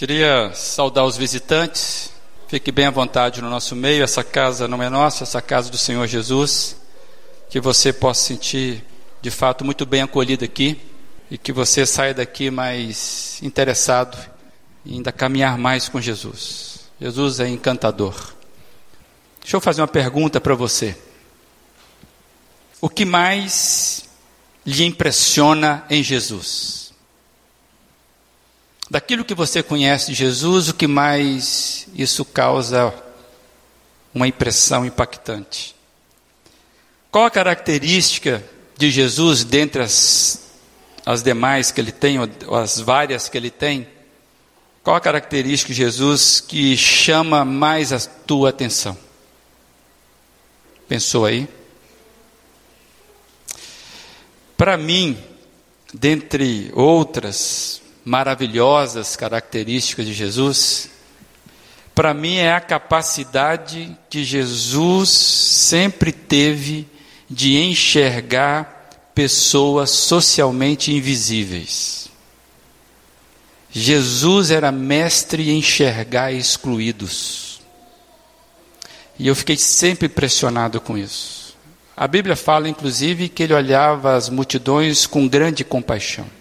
Queria saudar os visitantes. Fique bem à vontade no nosso meio. Essa casa não é nossa, essa casa do Senhor Jesus. Que você possa sentir, de fato, muito bem acolhido aqui e que você saia daqui mais interessado em ainda caminhar mais com Jesus. Jesus é encantador. Deixa eu fazer uma pergunta para você. O que mais lhe impressiona em Jesus? Daquilo que você conhece de Jesus, o que mais isso causa uma impressão impactante? Qual a característica de Jesus dentre as, as demais que ele tem, ou as várias que ele tem? Qual a característica de Jesus que chama mais a tua atenção? Pensou aí? Para mim, dentre outras, maravilhosas características de Jesus, para mim é a capacidade que Jesus sempre teve de enxergar pessoas socialmente invisíveis. Jesus era mestre em enxergar excluídos. E eu fiquei sempre impressionado com isso. A Bíblia fala, inclusive, que ele olhava as multidões com grande compaixão.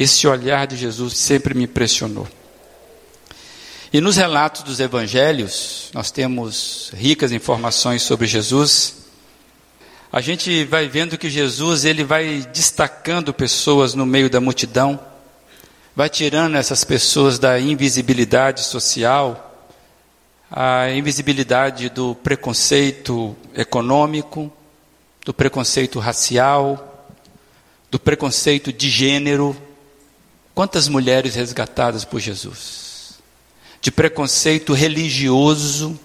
Esse olhar de Jesus sempre me impressionou. E nos relatos dos evangelhos, nós temos ricas informações sobre Jesus. A gente vai vendo que Jesus ele vai destacando pessoas no meio da multidão, vai tirando essas pessoas da invisibilidade social, a invisibilidade do preconceito econômico, do preconceito racial, do preconceito de gênero, Quantas mulheres resgatadas por Jesus? De preconceito religioso.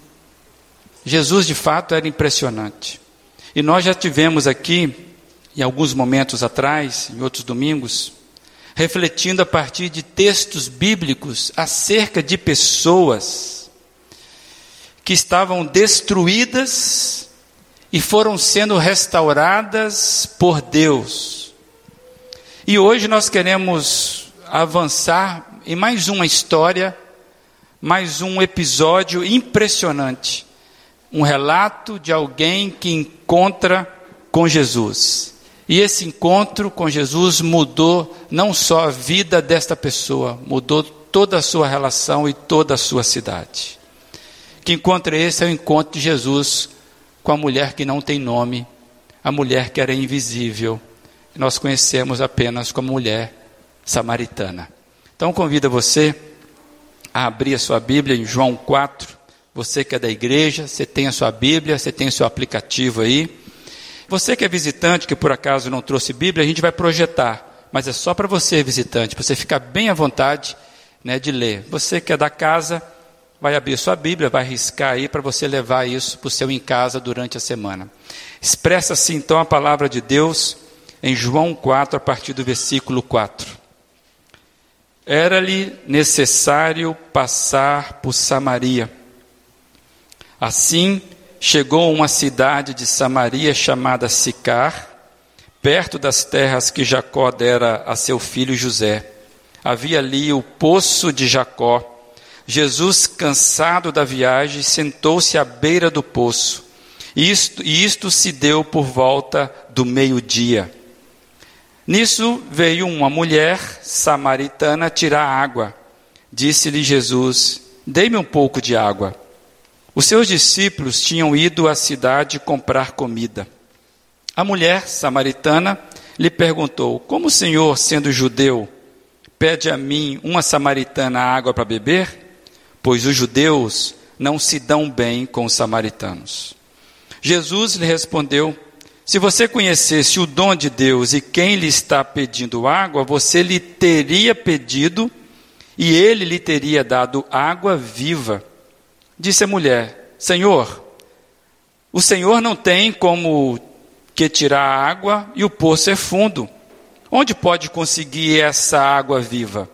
Jesus, de fato, era impressionante. E nós já tivemos aqui, em alguns momentos atrás, em outros domingos, refletindo a partir de textos bíblicos acerca de pessoas que estavam destruídas e foram sendo restauradas por Deus. E hoje nós queremos avançar em mais uma história, mais um episódio impressionante. Um relato de alguém que encontra com Jesus. E esse encontro com Jesus mudou não só a vida desta pessoa, mudou toda a sua relação e toda a sua cidade. Que encontro é esse? É o encontro de Jesus com a mulher que não tem nome, a mulher que era invisível. Nós conhecemos apenas como mulher samaritana. Então convido você a abrir a sua Bíblia em João 4. Você que é da igreja, você tem a sua Bíblia, você tem o seu aplicativo aí. Você que é visitante, que por acaso não trouxe Bíblia, a gente vai projetar, mas é só para você, visitante, para você ficar bem à vontade né, de ler. Você que é da casa, vai abrir sua Bíblia, vai riscar aí para você levar isso para o seu em casa durante a semana. Expressa-se então a palavra de Deus em João 4, a partir do versículo 4. Era-lhe necessário passar por Samaria. Assim, chegou a uma cidade de Samaria chamada Sicar, perto das terras que Jacó dera a seu filho José. Havia ali o poço de Jacó. Jesus, cansado da viagem, sentou-se à beira do poço. Isto, e isto se deu por volta do meio-dia. Nisso veio uma mulher samaritana tirar água. Disse-lhe Jesus: Dê-me um pouco de água. Os seus discípulos tinham ido à cidade comprar comida. A mulher samaritana lhe perguntou: Como o senhor, sendo judeu, pede a mim, uma samaritana, água para beber? Pois os judeus não se dão bem com os samaritanos. Jesus lhe respondeu: se você conhecesse o dom de Deus e quem lhe está pedindo água, você lhe teria pedido e ele lhe teria dado água viva. Disse a mulher: Senhor, o Senhor não tem como que tirar a água e o poço é fundo. Onde pode conseguir essa água viva?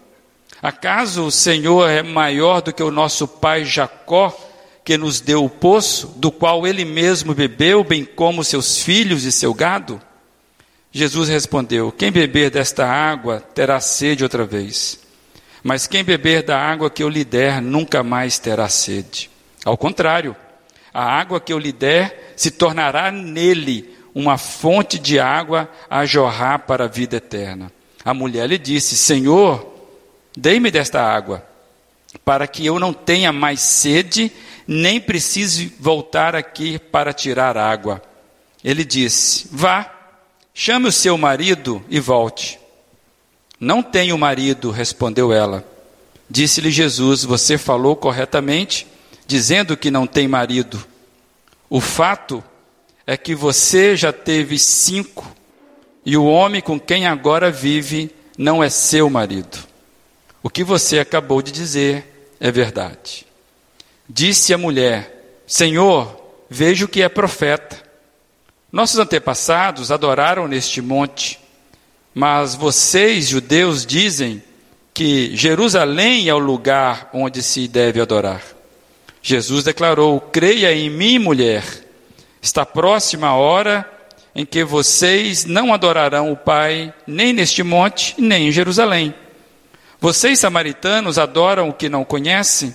Acaso o Senhor é maior do que o nosso pai Jacó? Que nos deu o poço, do qual ele mesmo bebeu, bem como seus filhos e seu gado? Jesus respondeu: Quem beber desta água terá sede outra vez. Mas quem beber da água que eu lhe der nunca mais terá sede. Ao contrário, a água que eu lhe der se tornará nele uma fonte de água a jorrar para a vida eterna. A mulher lhe disse: Senhor, dei-me desta água, para que eu não tenha mais sede, nem precise voltar aqui para tirar água. Ele disse: Vá, chame o seu marido e volte. Não tenho marido, respondeu ela. Disse-lhe Jesus: Você falou corretamente, dizendo que não tem marido. O fato é que você já teve cinco, e o homem com quem agora vive não é seu marido. O que você acabou de dizer é verdade. Disse a mulher: Senhor, vejo que é profeta. Nossos antepassados adoraram neste monte. Mas vocês, judeus, dizem que Jerusalém é o lugar onde se deve adorar. Jesus declarou: Creia em mim, mulher. Está próxima a hora em que vocês não adorarão o Pai, nem neste monte, nem em Jerusalém. Vocês, samaritanos, adoram o que não conhecem.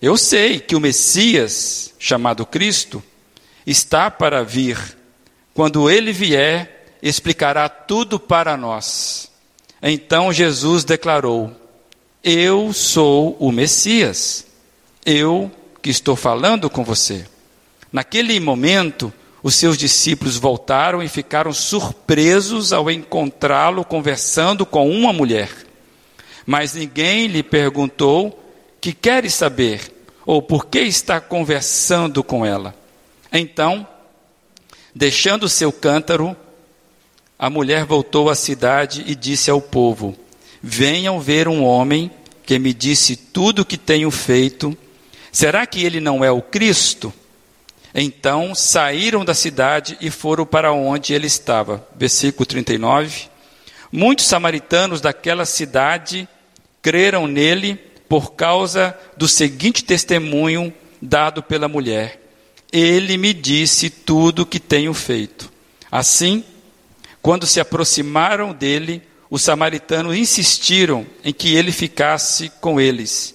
Eu sei que o Messias, chamado Cristo, está para vir. Quando ele vier, explicará tudo para nós. Então Jesus declarou: Eu sou o Messias, eu que estou falando com você. Naquele momento, os seus discípulos voltaram e ficaram surpresos ao encontrá-lo conversando com uma mulher. Mas ninguém lhe perguntou: Que queres saber? Ou por que está conversando com ela? Então, deixando seu cântaro, a mulher voltou à cidade e disse ao povo: Venham ver um homem que me disse tudo o que tenho feito. Será que ele não é o Cristo? Então saíram da cidade e foram para onde ele estava. Versículo 39. Muitos samaritanos daquela cidade creram nele por causa do seguinte testemunho dado pela mulher: Ele me disse tudo o que tenho feito. Assim, quando se aproximaram dele, os samaritanos insistiram em que ele ficasse com eles.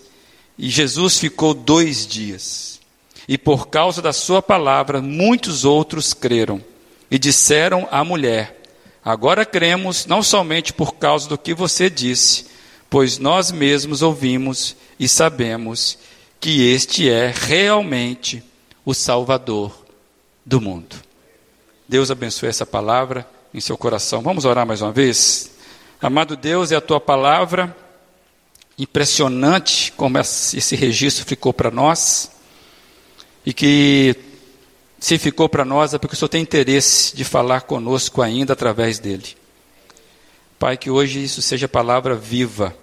E Jesus ficou dois dias. E por causa da sua palavra, muitos outros creram. E disseram à mulher: Agora cremos, não somente por causa do que você disse, pois nós mesmos ouvimos e sabemos que este é realmente o Salvador do mundo. Deus abençoe essa palavra em seu coração. Vamos orar mais uma vez? Amado Deus, é a tua palavra, impressionante como esse registro ficou para nós, e que se ficou para nós é porque o Senhor tem interesse de falar conosco ainda através dele. Pai, que hoje isso seja palavra viva,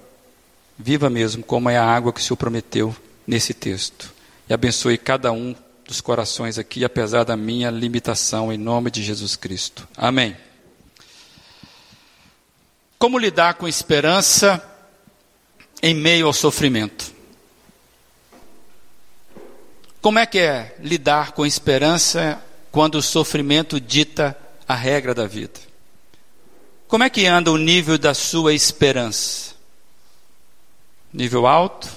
viva mesmo, como é a água que o Senhor prometeu nesse texto. E abençoe cada um dos corações aqui, apesar da minha limitação, em nome de Jesus Cristo. Amém. Como lidar com esperança em meio ao sofrimento? Como é que é lidar com esperança quando o sofrimento dita a regra da vida? Como é que anda o nível da sua esperança? Nível alto?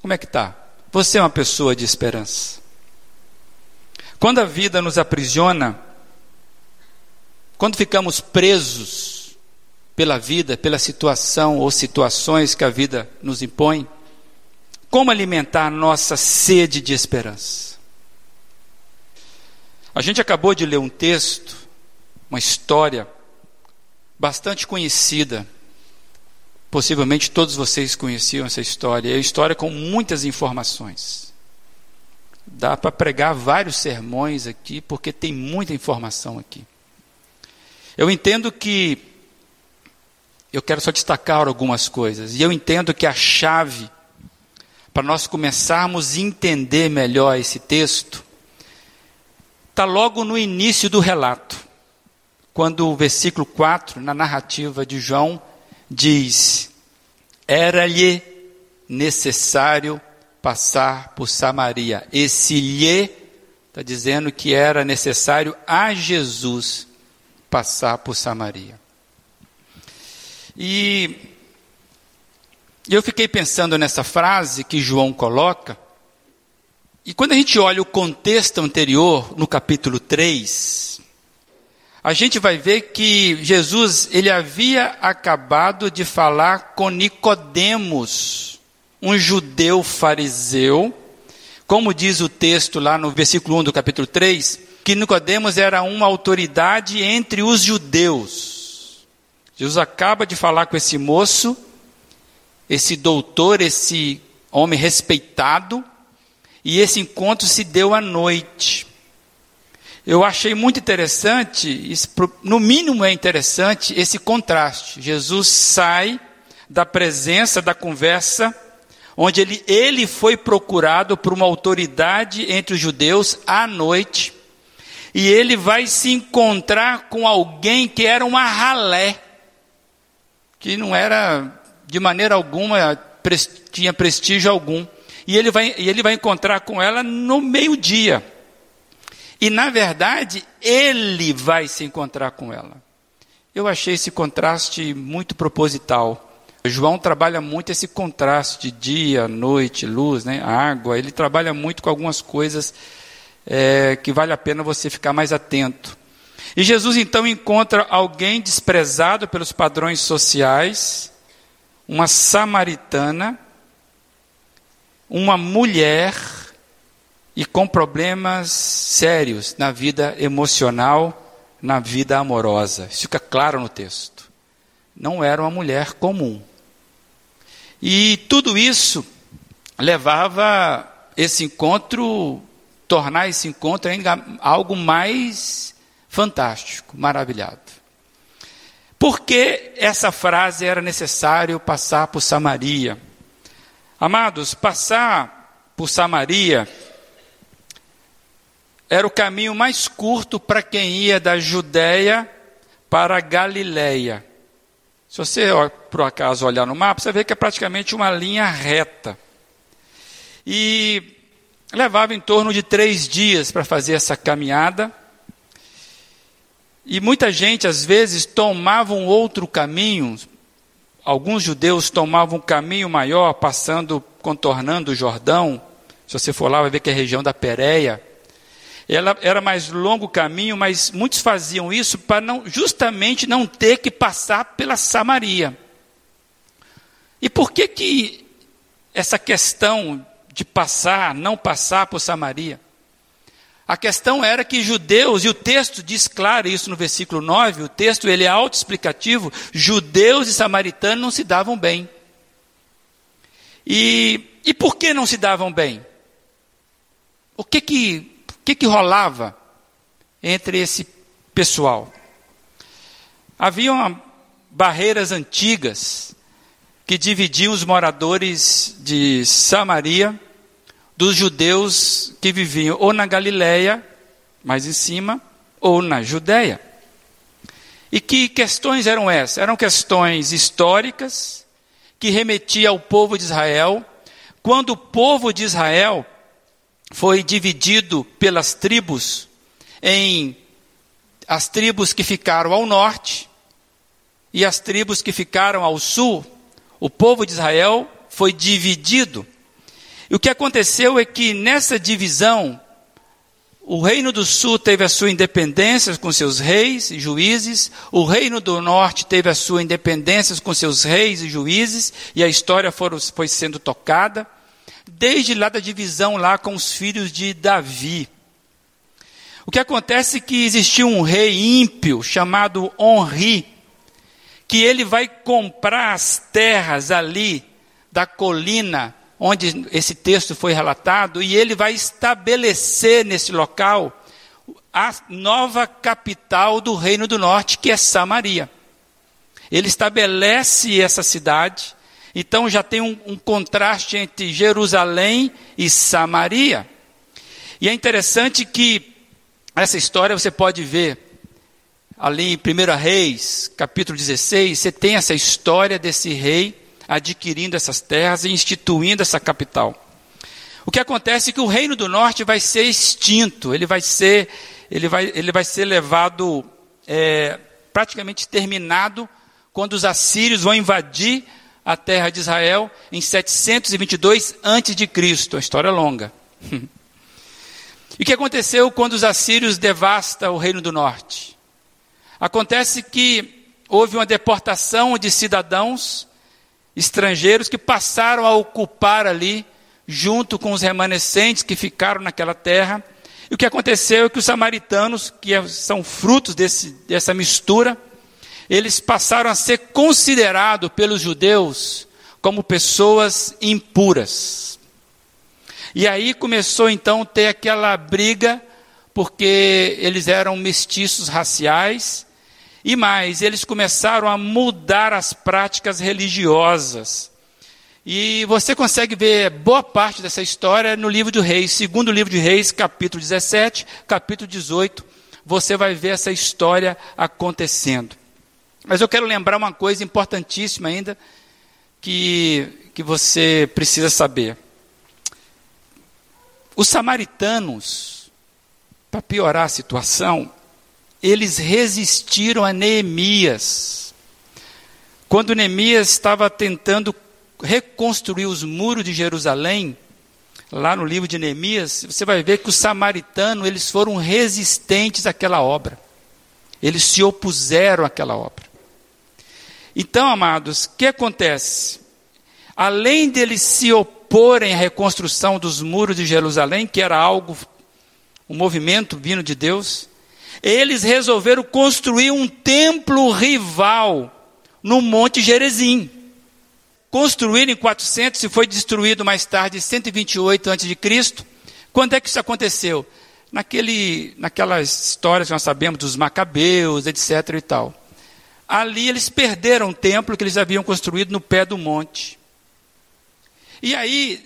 Como é que está? Você é uma pessoa de esperança. Quando a vida nos aprisiona, quando ficamos presos pela vida, pela situação ou situações que a vida nos impõe? Como alimentar a nossa sede de esperança? A gente acabou de ler um texto, uma história bastante conhecida. Possivelmente todos vocês conheciam essa história. É uma história com muitas informações. Dá para pregar vários sermões aqui, porque tem muita informação aqui. Eu entendo que eu quero só destacar algumas coisas. E eu entendo que a chave para nós começarmos a entender melhor esse texto, está logo no início do relato, quando o versículo 4, na narrativa de João, diz: Era-lhe necessário passar por Samaria. Esse lhe está dizendo que era necessário a Jesus passar por Samaria. E eu fiquei pensando nessa frase que João coloca, e quando a gente olha o contexto anterior, no capítulo 3, a gente vai ver que Jesus, ele havia acabado de falar com Nicodemos, um judeu fariseu, como diz o texto lá no versículo 1 do capítulo 3, que Nicodemos era uma autoridade entre os judeus. Jesus acaba de falar com esse moço, esse doutor, esse homem respeitado, e esse encontro se deu à noite. Eu achei muito interessante, no mínimo é interessante, esse contraste. Jesus sai da presença, da conversa, onde ele, ele foi procurado por uma autoridade entre os judeus à noite, e ele vai se encontrar com alguém que era uma ralé, que não era de maneira alguma tinha prestígio algum. E ele vai, e ele vai encontrar com ela no meio-dia. E na verdade, ele vai se encontrar com ela. Eu achei esse contraste muito proposital. João trabalha muito esse contraste de dia, noite, luz, né, água. Ele trabalha muito com algumas coisas é, que vale a pena você ficar mais atento. E Jesus então encontra alguém desprezado pelos padrões sociais, uma samaritana, uma mulher e com problemas sérios na vida emocional, na vida amorosa. Isso fica claro no texto. Não era uma mulher comum. E tudo isso levava esse encontro tornar esse encontro ainda algo mais fantástico, maravilhado. Por que essa frase era necessário passar por Samaria? Amados, passar por Samaria era o caminho mais curto para quem ia da Judéia para a Galileia. Se você, por acaso, olhar no mapa, você vê que é praticamente uma linha reta. E Levava em torno de três dias para fazer essa caminhada. E muita gente, às vezes, tomava um outro caminho. Alguns judeus tomavam um caminho maior, passando, contornando o Jordão. Se você for lá, vai ver que é a região da Pérea. Ela era mais longo o caminho, mas muitos faziam isso para não, justamente não ter que passar pela Samaria. E por que que essa questão de passar, não passar por Samaria. A questão era que judeus, e o texto diz claro isso no versículo 9, o texto ele é autoexplicativo, judeus e samaritanos não se davam bem. E, e por que não se davam bem? O que que, que que rolava entre esse pessoal? Haviam barreiras antigas que dividiam os moradores de Samaria dos judeus que viviam ou na Galiléia, mais em cima, ou na Judéia. E que questões eram essas? Eram questões históricas que remetiam ao povo de Israel, quando o povo de Israel foi dividido pelas tribos em as tribos que ficaram ao norte e as tribos que ficaram ao sul, o povo de Israel foi dividido. E o que aconteceu é que nessa divisão, o reino do sul teve a sua independência com seus reis e juízes, o reino do norte teve a sua independência com seus reis e juízes, e a história foi sendo tocada, desde lá da divisão lá com os filhos de Davi. O que acontece é que existia um rei ímpio chamado Honri, que ele vai comprar as terras ali da colina onde esse texto foi relatado e ele vai estabelecer nesse local a nova capital do Reino do Norte, que é Samaria. Ele estabelece essa cidade, Então já tem um, um contraste entre Jerusalém e Samaria. E é interessante que essa história você pode ver ali em 1 Reis, capítulo 16, você tem essa história desse rei adquirindo essas terras e instituindo essa capital. O que acontece é que o reino do norte vai ser extinto, ele vai ser, ele vai, ele vai ser levado, é, praticamente terminado, quando os assírios vão invadir a terra de Israel em 722 a.C. Uma história longa. e o que aconteceu quando os assírios devastam o reino do norte? Acontece que houve uma deportação de cidadãos estrangeiros que passaram a ocupar ali junto com os remanescentes que ficaram naquela terra. E o que aconteceu é que os samaritanos, que é, são frutos desse, dessa mistura, eles passaram a ser considerados pelos judeus como pessoas impuras. E aí começou então a ter aquela briga, porque eles eram mestiços raciais, e mais, eles começaram a mudar as práticas religiosas. E você consegue ver boa parte dessa história no livro de Reis, segundo livro de Reis, capítulo 17, capítulo 18. Você vai ver essa história acontecendo. Mas eu quero lembrar uma coisa importantíssima ainda, que, que você precisa saber. Os samaritanos, para piorar a situação, eles resistiram a Neemias. Quando Neemias estava tentando reconstruir os muros de Jerusalém, lá no livro de Neemias, você vai ver que os samaritanos, eles foram resistentes àquela obra. Eles se opuseram àquela obra. Então, amados, o que acontece? Além deles se oporem à reconstrução dos muros de Jerusalém, que era algo, um movimento vindo de Deus, eles resolveram construir um templo rival no Monte Gerezim construído em 400 e foi destruído mais tarde, em 128 a.C. Quando é que isso aconteceu? Naquele, naquelas histórias que nós sabemos dos macabeus, etc. e tal. Ali eles perderam o templo que eles haviam construído no pé do monte. E aí,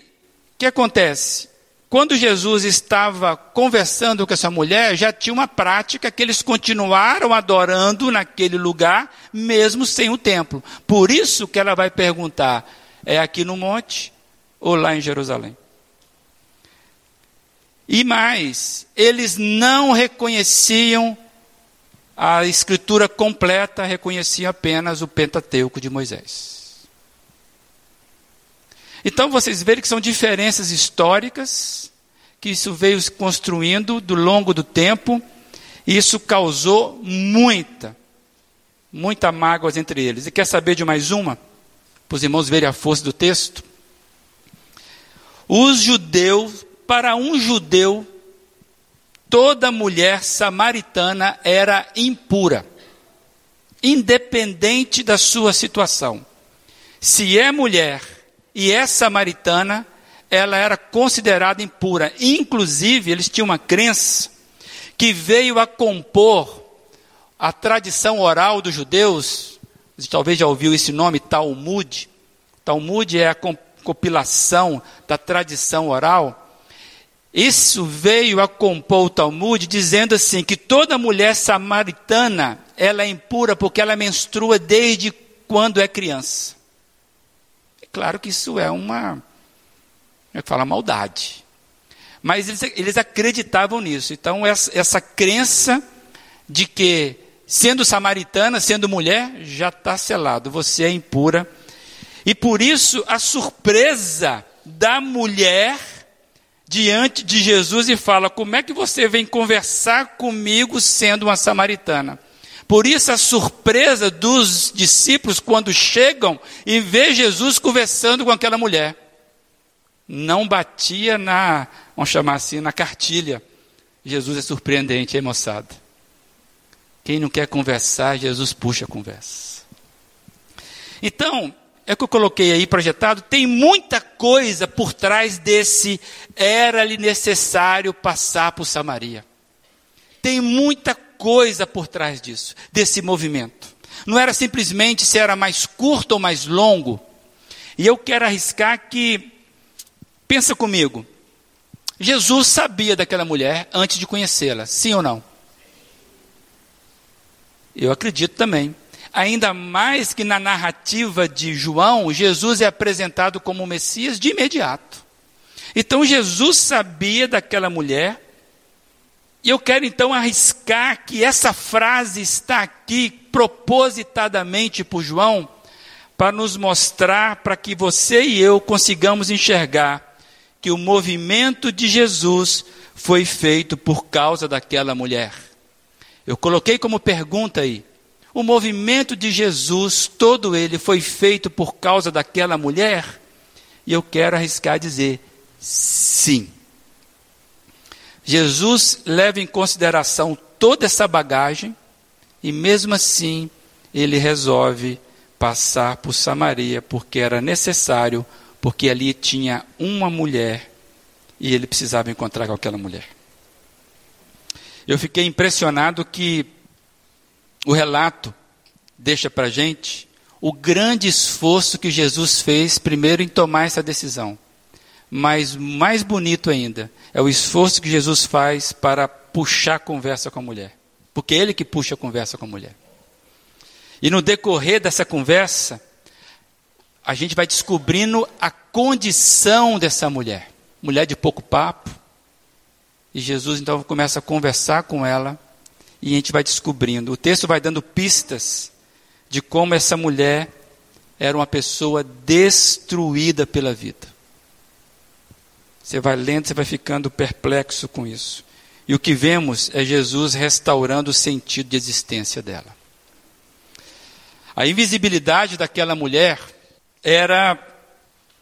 o que acontece? Quando Jesus estava conversando com essa mulher, já tinha uma prática que eles continuaram adorando naquele lugar, mesmo sem o templo. Por isso que ela vai perguntar: é aqui no monte ou lá em Jerusalém? E mais, eles não reconheciam a escritura completa, reconheciam apenas o Pentateuco de Moisés. Então vocês veem que são diferenças históricas, que isso veio se construindo do longo do tempo, e isso causou muita, muita mágoas entre eles. E quer saber de mais uma? Para os irmãos verem a força do texto. Os judeus, para um judeu, toda mulher samaritana era impura, independente da sua situação. Se é mulher e essa samaritana, ela era considerada impura. Inclusive, eles tinham uma crença que veio a compor a tradição oral dos judeus. Você talvez já ouviu esse nome, Talmud. Talmud é a compilação da tradição oral. Isso veio a compor o Talmud dizendo assim que toda mulher samaritana ela é impura porque ela menstrua desde quando é criança. Claro que isso é uma, é que fala, maldade. Mas eles, eles acreditavam nisso. Então, essa, essa crença de que, sendo samaritana, sendo mulher, já está selado, você é impura. E por isso, a surpresa da mulher diante de Jesus e fala: Como é que você vem conversar comigo sendo uma samaritana? Por isso a surpresa dos discípulos quando chegam e vê Jesus conversando com aquela mulher. Não batia na, vamos chamar assim, na cartilha. Jesus é surpreendente, hein, moçada? Quem não quer conversar, Jesus puxa a conversa. Então, é o que eu coloquei aí projetado, tem muita coisa por trás desse era-lhe necessário passar por Samaria. Tem muita coisa por trás disso, desse movimento. Não era simplesmente se era mais curto ou mais longo. E eu quero arriscar que, pensa comigo, Jesus sabia daquela mulher antes de conhecê-la, sim ou não? Eu acredito também. Ainda mais que na narrativa de João, Jesus é apresentado como o Messias de imediato. Então Jesus sabia daquela mulher, e eu quero então arriscar que essa frase está aqui propositadamente por João, para nos mostrar, para que você e eu consigamos enxergar que o movimento de Jesus foi feito por causa daquela mulher. Eu coloquei como pergunta aí: o movimento de Jesus, todo ele, foi feito por causa daquela mulher? E eu quero arriscar dizer: sim. Jesus leva em consideração toda essa bagagem e, mesmo assim, ele resolve passar por Samaria, porque era necessário, porque ali tinha uma mulher e ele precisava encontrar com aquela mulher. Eu fiquei impressionado que o relato deixa para a gente o grande esforço que Jesus fez primeiro em tomar essa decisão. Mas mais bonito ainda é o esforço que Jesus faz para puxar a conversa com a mulher. Porque é ele que puxa a conversa com a mulher. E no decorrer dessa conversa, a gente vai descobrindo a condição dessa mulher. Mulher de pouco papo. E Jesus então começa a conversar com ela e a gente vai descobrindo. O texto vai dando pistas de como essa mulher era uma pessoa destruída pela vida. Você vai lendo, você vai ficando perplexo com isso. E o que vemos é Jesus restaurando o sentido de existência dela. A invisibilidade daquela mulher era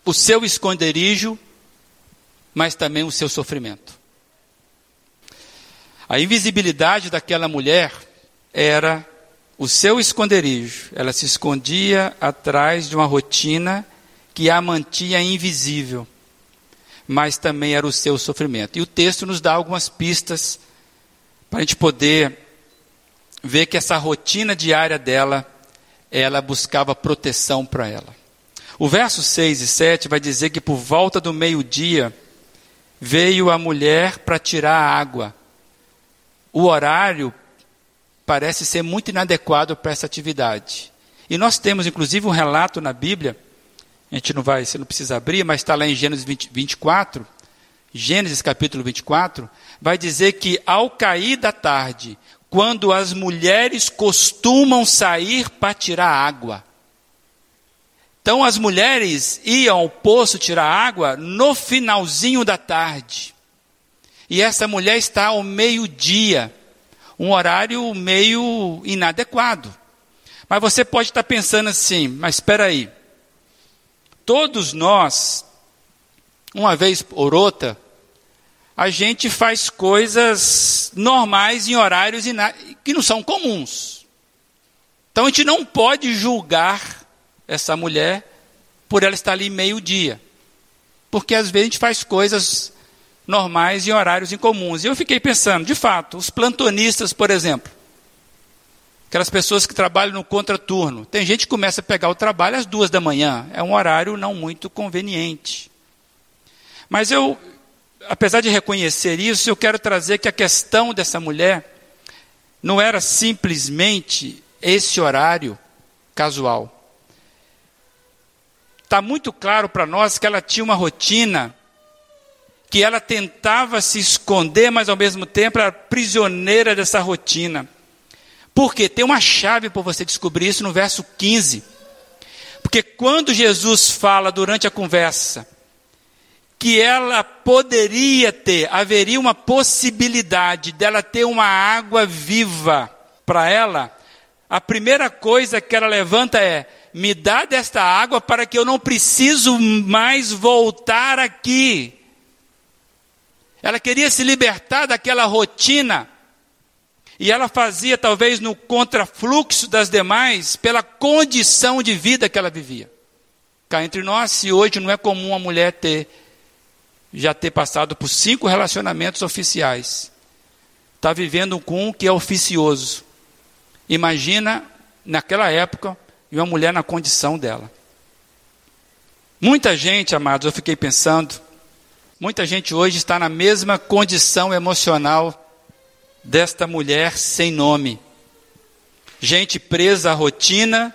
o seu esconderijo, mas também o seu sofrimento. A invisibilidade daquela mulher era o seu esconderijo. Ela se escondia atrás de uma rotina que a mantinha invisível, mas também era o seu sofrimento. E o texto nos dá algumas pistas para a gente poder ver que essa rotina diária dela ela buscava proteção para ela. O verso 6 e 7 vai dizer que por volta do meio-dia veio a mulher para tirar a água. O horário parece ser muito inadequado para essa atividade. E nós temos inclusive um relato na Bíblia, a gente não vai, você não precisa abrir, mas está lá em Gênesis 20, 24, Gênesis capítulo 24, vai dizer que ao cair da tarde, quando as mulheres costumam sair para tirar água. Então as mulheres iam ao poço tirar água no finalzinho da tarde. E essa mulher está ao meio-dia, um horário meio inadequado. Mas você pode estar pensando assim, mas espera aí. Todos nós, uma vez por outra, a gente faz coisas normais em horários que não são comuns. Então a gente não pode julgar essa mulher por ela estar ali meio-dia. Porque às vezes a gente faz coisas normais em horários incomuns. E eu fiquei pensando, de fato, os plantonistas, por exemplo, aquelas pessoas que trabalham no contraturno, tem gente que começa a pegar o trabalho às duas da manhã, é um horário não muito conveniente. Mas eu, apesar de reconhecer isso, eu quero trazer que a questão dessa mulher não era simplesmente esse horário casual. Está muito claro para nós que ela tinha uma rotina, que ela tentava se esconder, mas ao mesmo tempo era prisioneira dessa rotina. Por quê? Tem uma chave para você descobrir isso no verso 15. Porque quando Jesus fala durante a conversa, que ela poderia ter, haveria uma possibilidade dela ter uma água viva para ela, a primeira coisa que ela levanta é: me dá desta água para que eu não preciso mais voltar aqui. Ela queria se libertar daquela rotina. E ela fazia, talvez, no contrafluxo das demais, pela condição de vida que ela vivia. Cá entre nós, se hoje não é comum uma mulher ter já ter passado por cinco relacionamentos oficiais. Está vivendo com um que é oficioso. Imagina, naquela época, uma mulher na condição dela. Muita gente, amados, eu fiquei pensando, muita gente hoje está na mesma condição emocional desta mulher sem nome. Gente presa à rotina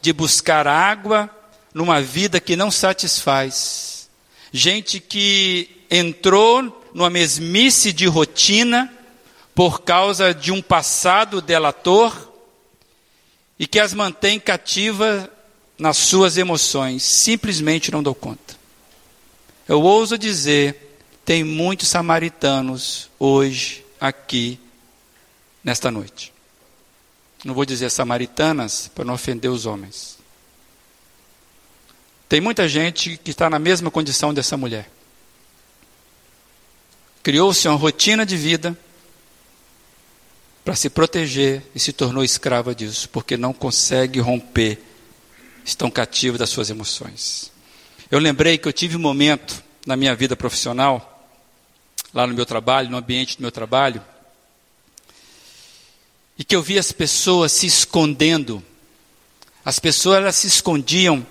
de buscar água numa vida que não satisfaz. Gente que entrou numa mesmice de rotina por causa de um passado delator e que as mantém cativa nas suas emoções, simplesmente não dou conta. Eu ouso dizer, tem muitos samaritanos hoje aqui nesta noite. Não vou dizer samaritanas para não ofender os homens. Tem muita gente que está na mesma condição dessa mulher. Criou-se uma rotina de vida para se proteger e se tornou escrava disso, porque não consegue romper, estão cativos das suas emoções. Eu lembrei que eu tive um momento na minha vida profissional, lá no meu trabalho, no ambiente do meu trabalho, e que eu vi as pessoas se escondendo. As pessoas elas se escondiam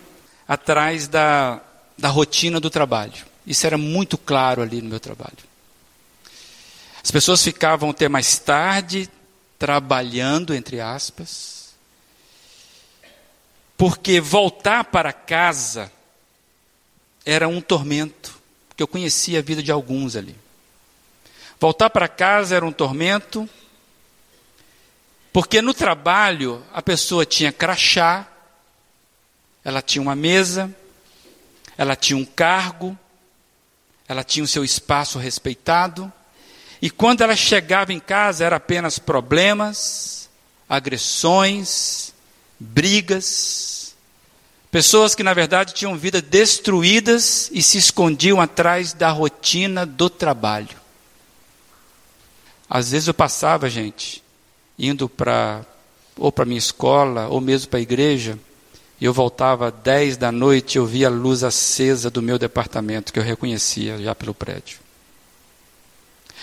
atrás da, da rotina do trabalho. Isso era muito claro ali no meu trabalho. As pessoas ficavam até mais tarde, trabalhando, entre aspas, porque voltar para casa era um tormento, porque eu conhecia a vida de alguns ali. Voltar para casa era um tormento, porque no trabalho a pessoa tinha crachá, ela tinha uma mesa, ela tinha um cargo, ela tinha o seu espaço respeitado, e quando ela chegava em casa, era apenas problemas, agressões, brigas. Pessoas que, na verdade, tinham vida destruídas e se escondiam atrás da rotina do trabalho. Às vezes eu passava, gente, indo para ou para minha escola, ou mesmo para a igreja, e eu voltava às 10 da noite, eu via a luz acesa do meu departamento, que eu reconhecia já pelo prédio.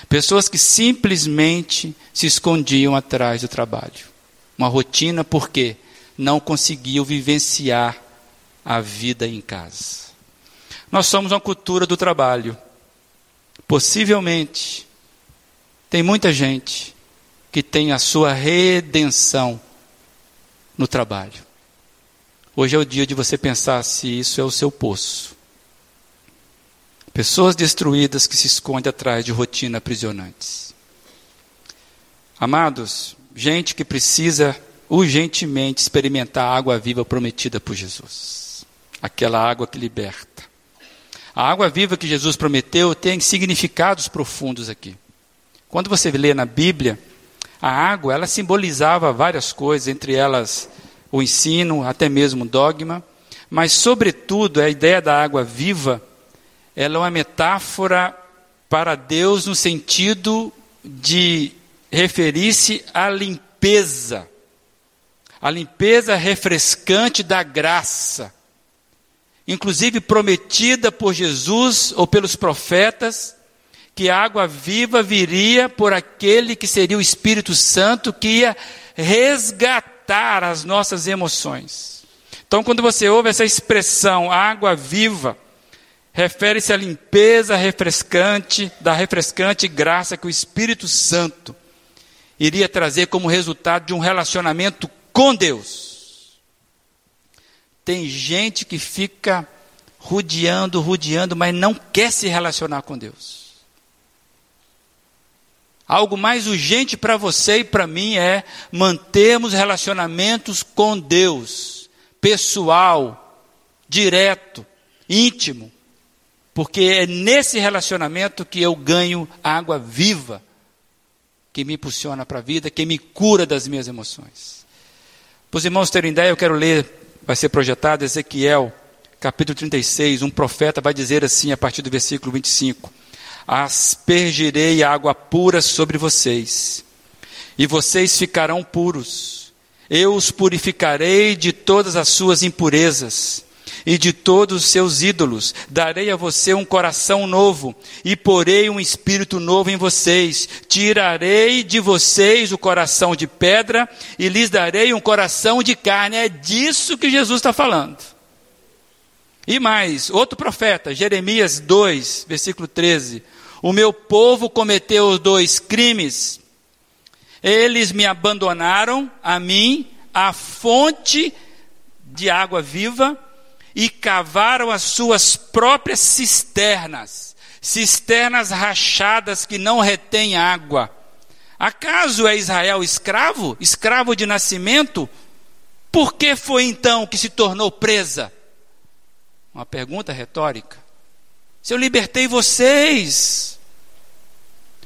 Pessoas que simplesmente se escondiam atrás do trabalho. Uma rotina porque não conseguiam vivenciar a vida em casa. Nós somos uma cultura do trabalho. Possivelmente, tem muita gente que tem a sua redenção no trabalho. Hoje é o dia de você pensar se isso é o seu poço. Pessoas destruídas que se escondem atrás de rotina aprisionantes. Amados, gente que precisa urgentemente experimentar a água viva prometida por Jesus. Aquela água que liberta. A água viva que Jesus prometeu tem significados profundos aqui. Quando você lê na Bíblia, a água, ela simbolizava várias coisas, entre elas o ensino, até mesmo o dogma, mas sobretudo a ideia da água viva ela é uma metáfora para Deus no sentido de referir-se à limpeza, a limpeza refrescante da graça, inclusive prometida por Jesus ou pelos profetas, que a água viva viria por aquele que seria o Espírito Santo que ia resgatar as nossas emoções. Então, quando você ouve essa expressão água viva, refere-se à limpeza refrescante, da refrescante graça que o Espírito Santo iria trazer como resultado de um relacionamento com Deus. Tem gente que fica rodeando, rodeando, mas não quer se relacionar com Deus. Algo mais urgente para você e para mim é mantermos relacionamentos com Deus, pessoal, direto, íntimo, porque é nesse relacionamento que eu ganho água viva, que me impulsiona para a vida, que me cura das minhas emoções. Para os irmãos terem ideia, eu quero ler, vai ser projetado Ezequiel, capítulo 36, um profeta vai dizer assim, a partir do versículo 25: Aspergirei água pura sobre vocês, e vocês ficarão puros. Eu os purificarei de todas as suas impurezas e de todos os seus ídolos. Darei a você um coração novo e porei um espírito novo em vocês. Tirarei de vocês o coração de pedra e lhes darei um coração de carne. É disso que Jesus está falando. E mais, outro profeta, Jeremias 2, versículo 13: O meu povo cometeu dois crimes. Eles me abandonaram, a mim, a fonte de água viva, e cavaram as suas próprias cisternas, cisternas rachadas que não retêm água. Acaso é Israel escravo, escravo de nascimento? Por que foi então que se tornou presa? Uma pergunta retórica. Se eu libertei vocês,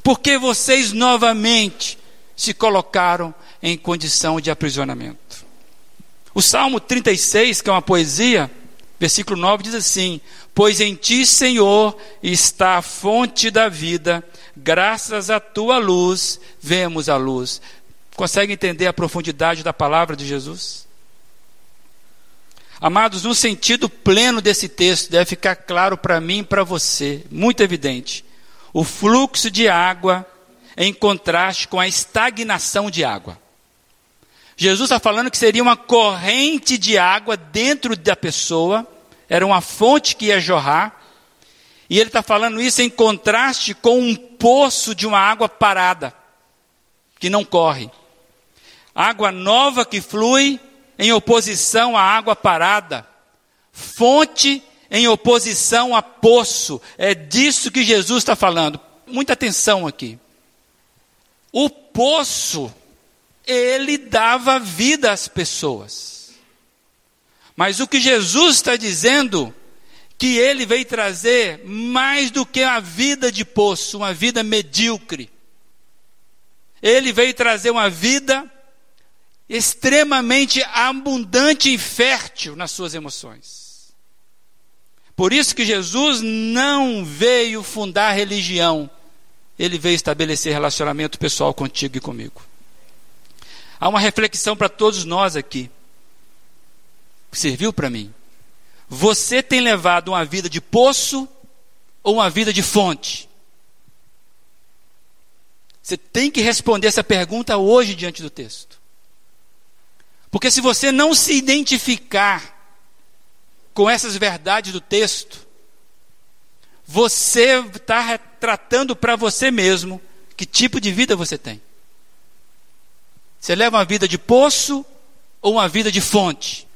por que vocês novamente se colocaram em condição de aprisionamento? O Salmo 36, que é uma poesia, versículo 9 diz assim: Pois em ti, Senhor, está a fonte da vida, graças à tua luz vemos a luz. Consegue entender a profundidade da palavra de Jesus? Amados, no sentido pleno desse texto, deve ficar claro para mim e para você, muito evidente, o fluxo de água em contraste com a estagnação de água. Jesus está falando que seria uma corrente de água dentro da pessoa, era uma fonte que ia jorrar, e ele está falando isso em contraste com um poço de uma água parada, que não corre. Água nova que flui em oposição à água parada, fonte em oposição a poço. É disso que Jesus está falando. Muita atenção aqui. O poço, ele dava vida às pessoas. Mas o que Jesus está dizendo, que ele veio trazer mais do que a vida de poço, uma vida medíocre. Ele veio trazer uma vida extremamente abundante e fértil nas suas emoções. Por isso que Jesus não veio fundar religião, ele veio estabelecer relacionamento pessoal contigo e comigo. Há uma reflexão para todos nós aqui. Serviu para mim. Você tem levado uma vida de poço ou uma vida de fonte? Você tem que responder essa pergunta hoje diante do texto. Porque se você não se identificar com essas verdades do texto, você está retratando para você mesmo que tipo de vida você tem. Você leva uma vida de poço ou uma vida de fonte?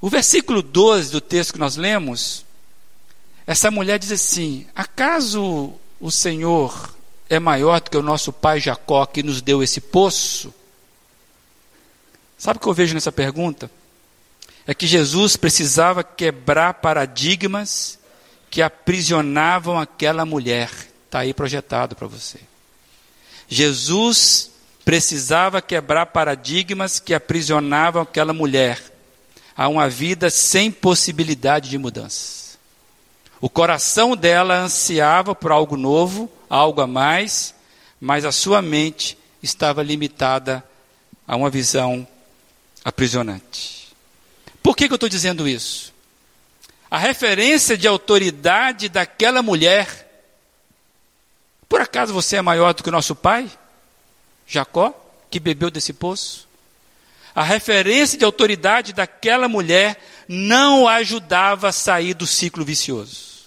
O versículo 12 do texto que nós lemos, essa mulher diz assim: Acaso o Senhor é maior do que o nosso pai Jacó que nos deu esse poço? Sabe o que eu vejo nessa pergunta? É que Jesus precisava quebrar paradigmas que aprisionavam aquela mulher. Está aí projetado para você. Jesus precisava quebrar paradigmas que aprisionavam aquela mulher a uma vida sem possibilidade de mudança. O coração dela ansiava por algo novo, algo a mais, mas a sua mente estava limitada a uma visão aprisionante. Por que, que eu estou dizendo isso? A referência de autoridade daquela mulher. Por acaso você é maior do que o nosso pai, Jacó, que bebeu desse poço? A referência de autoridade daquela mulher não ajudava a sair do ciclo vicioso.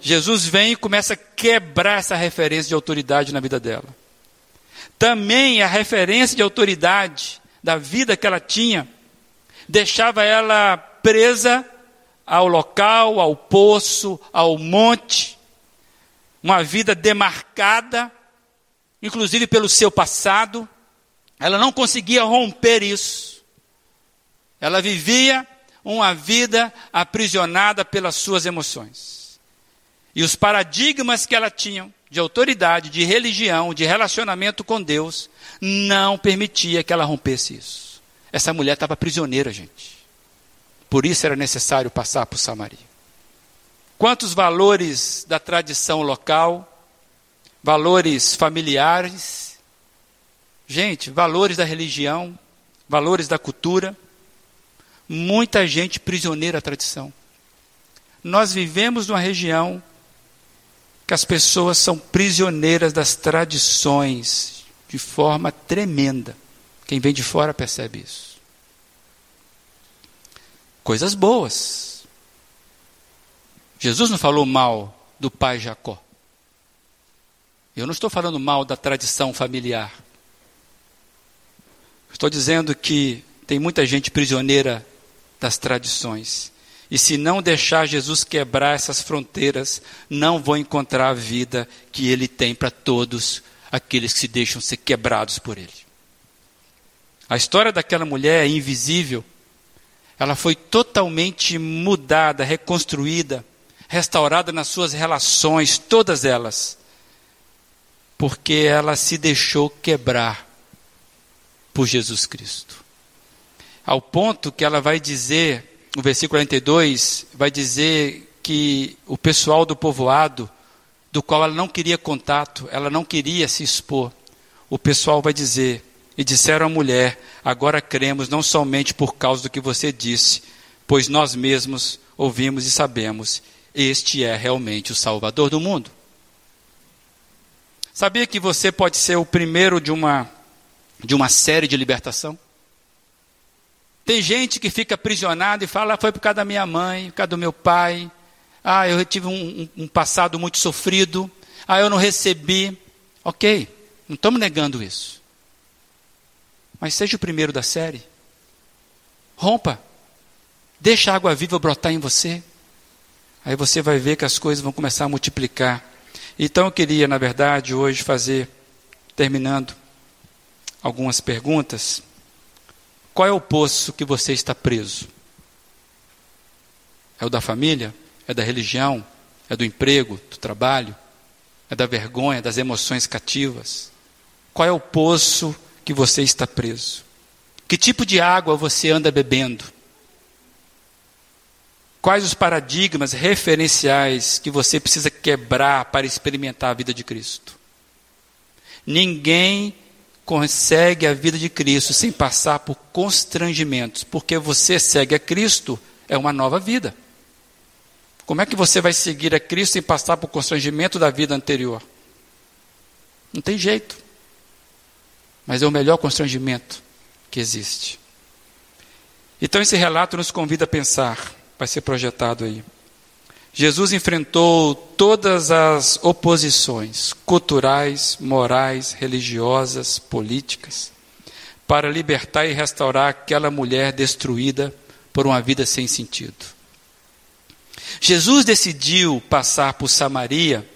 Jesus vem e começa a quebrar essa referência de autoridade na vida dela. Também a referência de autoridade da vida que ela tinha deixava ela presa ao local, ao poço, ao monte, uma vida demarcada, inclusive pelo seu passado. Ela não conseguia romper isso. Ela vivia uma vida aprisionada pelas suas emoções. E os paradigmas que ela tinha de autoridade, de religião, de relacionamento com Deus, não permitia que ela rompesse isso. Essa mulher estava prisioneira, gente. Por isso era necessário passar por Samaria. Quantos valores da tradição local, valores familiares, gente, valores da religião, valores da cultura, muita gente prisioneira à tradição. Nós vivemos numa região que as pessoas são prisioneiras das tradições de forma tremenda. Quem vem de fora percebe isso. coisas boas. Jesus não falou mal do pai Jacó. Eu não estou falando mal da tradição familiar. Estou dizendo que tem muita gente prisioneira das tradições. E se não deixar Jesus quebrar essas fronteiras, não vão encontrar a vida que ele tem para todos aqueles que se deixam ser quebrados por ele. A história daquela mulher é invisível. Ela foi totalmente mudada, reconstruída, restaurada nas suas relações, todas elas, porque ela se deixou quebrar por Jesus Cristo. Ao ponto que ela vai dizer no versículo 42, vai dizer que o pessoal do povoado, do qual ela não queria contato, ela não queria se expor, o pessoal vai dizer: E disseram à mulher: Agora cremos não somente por causa do que você disse, pois nós mesmos ouvimos e sabemos, este é realmente o Salvador do mundo. Sabia que você pode ser o primeiro de uma, de uma série de libertação? Tem gente que fica aprisionado e fala, ah, foi por causa da minha mãe, por causa do meu pai. Ah, eu tive um, um passado muito sofrido. Ah, eu não recebi. Ok, não estamos negando isso. Mas seja o primeiro da série. Rompa. Deixa a água viva brotar em você. Aí você vai ver que as coisas vão começar a multiplicar. Então eu queria, na verdade, hoje fazer, terminando, algumas perguntas. Qual é o poço que você está preso? É o da família? É da religião? É do emprego, do trabalho? É da vergonha, das emoções cativas? Qual é o poço que você está preso? Que tipo de água você anda bebendo? Quais os paradigmas referenciais que você precisa quebrar para experimentar a vida de Cristo? Ninguém consegue a vida de Cristo sem passar por constrangimentos, porque você segue a Cristo, é uma nova vida. Como é que você vai seguir a Cristo sem passar por constrangimento da vida anterior? Não tem jeito. Mas é o melhor constrangimento que existe. Então esse relato nos convida a pensar, vai ser projetado aí. Jesus enfrentou todas as oposições culturais, morais, religiosas, políticas, para libertar e restaurar aquela mulher destruída por uma vida sem sentido. Jesus decidiu passar por Samaria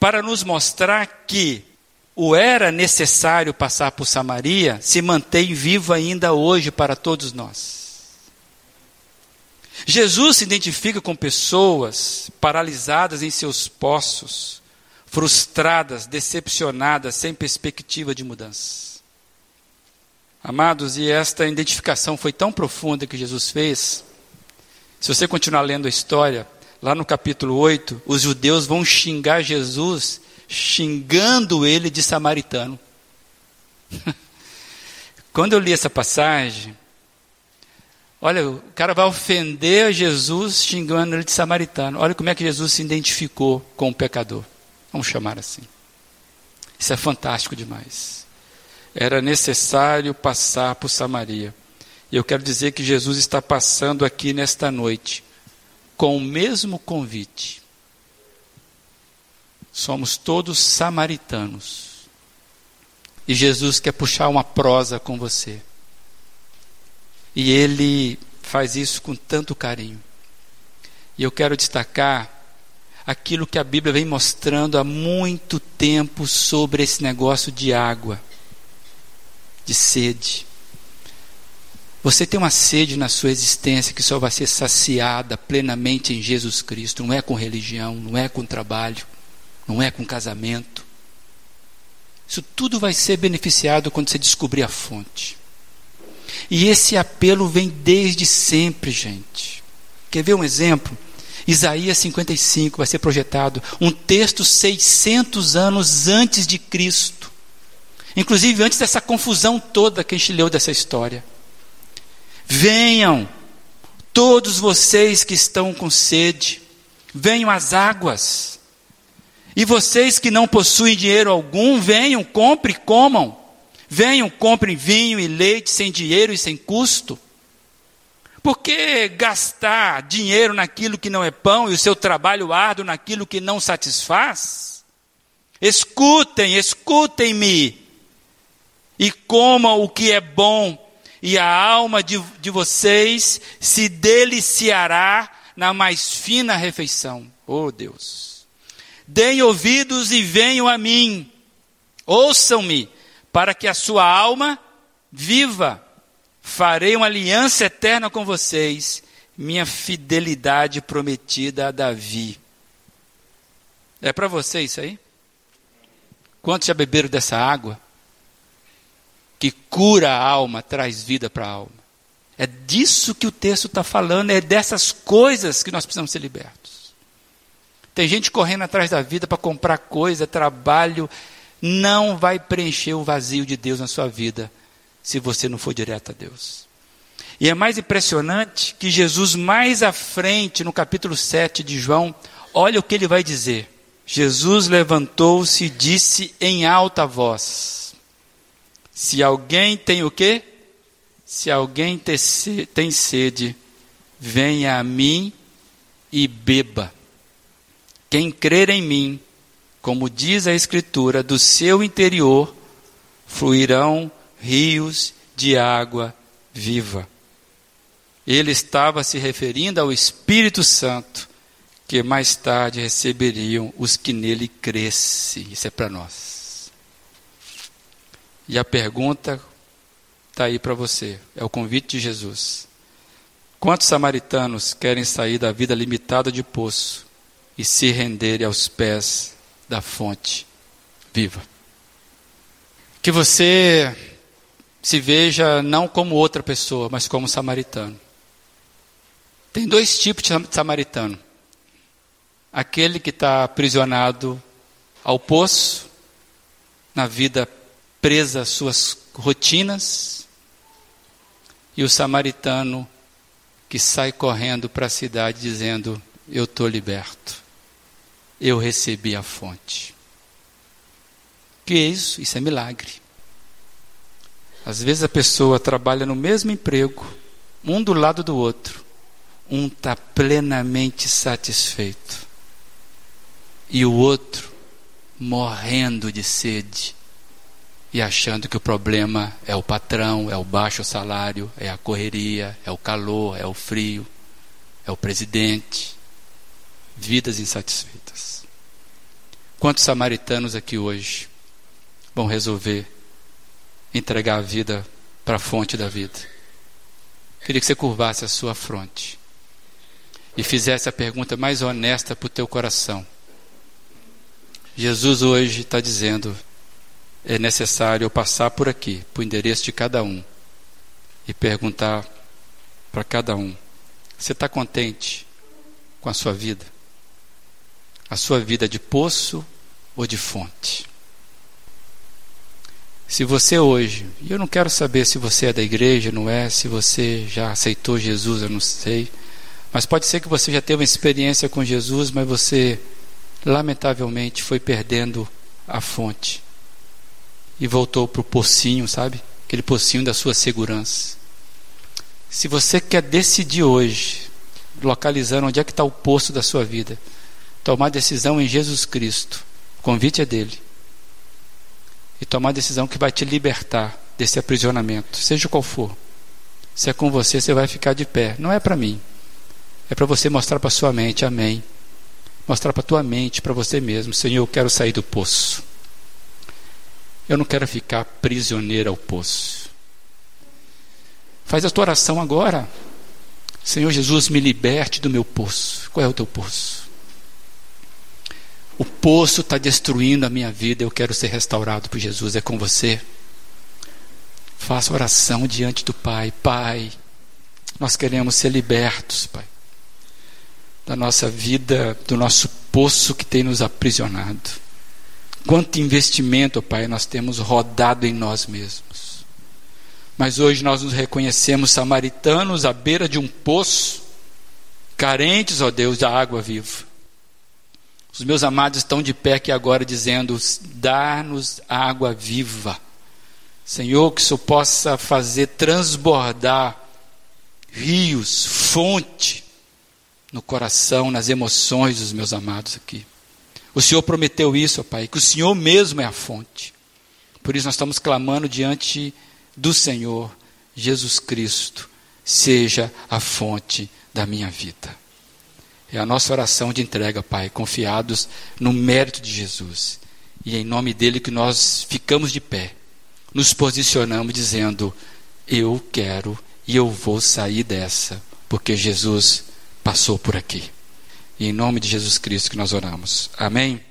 para nos mostrar que o era necessário passar por Samaria se mantém vivo ainda hoje para todos nós. Jesus se identifica com pessoas paralisadas em seus poços, frustradas, decepcionadas, sem perspectiva de mudança. Amados, e esta identificação foi tão profunda que Jesus fez. Se você continuar lendo a história, lá no capítulo 8, os judeus vão xingar Jesus, xingando ele de samaritano. Quando eu li essa passagem, Olha, o cara vai ofender Jesus xingando ele de samaritano. Olha como é que Jesus se identificou com o pecador. Vamos chamar assim. Isso é fantástico demais. Era necessário passar por Samaria. E eu quero dizer que Jesus está passando aqui nesta noite com o mesmo convite. Somos todos samaritanos. E Jesus quer puxar uma prosa com você. E ele faz isso com tanto carinho. E eu quero destacar aquilo que a Bíblia vem mostrando há muito tempo sobre esse negócio de água, de sede. Você tem uma sede na sua existência que só vai ser saciada plenamente em Jesus Cristo. Não é com religião, não é com trabalho, não é com casamento. Isso tudo vai ser beneficiado quando você descobrir a fonte. E esse apelo vem desde sempre, gente. Quer ver um exemplo? Isaías 55 vai ser projetado, um texto 600 anos antes de Cristo. Inclusive antes dessa confusão toda que a gente leu dessa história. Venham, todos vocês que estão com sede, venham às águas. E vocês que não possuem dinheiro algum, venham, compre comam. Venham, comprem vinho e leite sem dinheiro e sem custo. Por que gastar dinheiro naquilo que não é pão e o seu trabalho árduo naquilo que não satisfaz? Escutem, escutem-me e comam o que é bom, e a alma de, de vocês se deliciará na mais fina refeição. Oh Deus! Deem ouvidos e venham a mim, ouçam-me, para que a sua alma viva. Farei uma aliança eterna com vocês, minha fidelidade prometida a Davi. É para você isso aí? Quantos já beberam dessa água? Que cura a alma, traz vida para a alma. É disso que o texto está falando, é dessas coisas que nós precisamos ser libertos. Tem gente correndo atrás da vida para comprar coisa, trabalho, não vai preencher o vazio de Deus na sua vida se você não for direto a Deus. E é mais impressionante que Jesus, mais à frente, no capítulo 7 de João, olha o que ele vai dizer. Jesus levantou-se e disse em alta voz: Se alguém tem o quê? Se alguém tem sede, venha a mim e beba. Quem crer em mim, como diz a Escritura, do seu interior fluirão rios de água viva. Ele estava se referindo ao Espírito Santo, que mais tarde receberiam os que nele crescem. Isso é para nós. E a pergunta está aí para você: é o convite de Jesus. Quantos samaritanos querem sair da vida limitada de poço e se renderem aos pés da fonte viva? Que você se veja não como outra pessoa, mas como samaritano. Tem dois tipos de samaritano: aquele que está aprisionado ao poço, na vida presa às suas rotinas, e o samaritano que sai correndo para a cidade dizendo: Eu estou liberto, eu recebi a fonte. Que é isso? Isso é milagre. Às vezes a pessoa trabalha no mesmo emprego, um do lado do outro. Um está plenamente satisfeito. E o outro morrendo de sede e achando que o problema é o patrão, é o baixo salário, é a correria, é o calor, é o frio, é o presidente. Vidas insatisfeitas. Quantos samaritanos aqui hoje vão resolver entregar a vida para a fonte da vida. Queria que você curvasse a sua fronte e fizesse a pergunta mais honesta para o teu coração. Jesus hoje está dizendo: é necessário eu passar por aqui, para o endereço de cada um, e perguntar para cada um: você está contente com a sua vida? A sua vida de poço ou de fonte? Se você hoje, e eu não quero saber se você é da igreja, não é, se você já aceitou Jesus, eu não sei, mas pode ser que você já teve uma experiência com Jesus, mas você, lamentavelmente, foi perdendo a fonte e voltou para o pocinho, sabe? Aquele pocinho da sua segurança. Se você quer decidir hoje, localizando onde é que está o poço da sua vida, tomar decisão em Jesus Cristo, o convite é dele e tomar decisão que vai te libertar desse aprisionamento, seja qual for. Se é com você, você vai ficar de pé. Não é para mim. É para você mostrar para sua mente, amém. Mostrar para tua mente, para você mesmo, Senhor, eu quero sair do poço. Eu não quero ficar prisioneiro ao poço. Faz a tua oração agora. Senhor Jesus, me liberte do meu poço. Qual é o teu poço? O poço está destruindo a minha vida, eu quero ser restaurado por Jesus. É com você. Faça oração diante do Pai. Pai, nós queremos ser libertos, Pai, da nossa vida, do nosso poço que tem nos aprisionado. Quanto investimento, Pai, nós temos rodado em nós mesmos. Mas hoje nós nos reconhecemos samaritanos à beira de um poço, carentes, ó Deus, da água viva. Os meus amados estão de pé aqui agora dizendo: dá-nos água viva. Senhor, que isso possa fazer transbordar rios, fonte no coração, nas emoções dos meus amados aqui. O Senhor prometeu isso, ó Pai, que o Senhor mesmo é a fonte. Por isso nós estamos clamando diante do Senhor, Jesus Cristo, seja a fonte da minha vida. É a nossa oração de entrega, Pai, confiados no mérito de Jesus. E em nome dele que nós ficamos de pé, nos posicionamos dizendo: Eu quero e eu vou sair dessa, porque Jesus passou por aqui. E em nome de Jesus Cristo que nós oramos. Amém?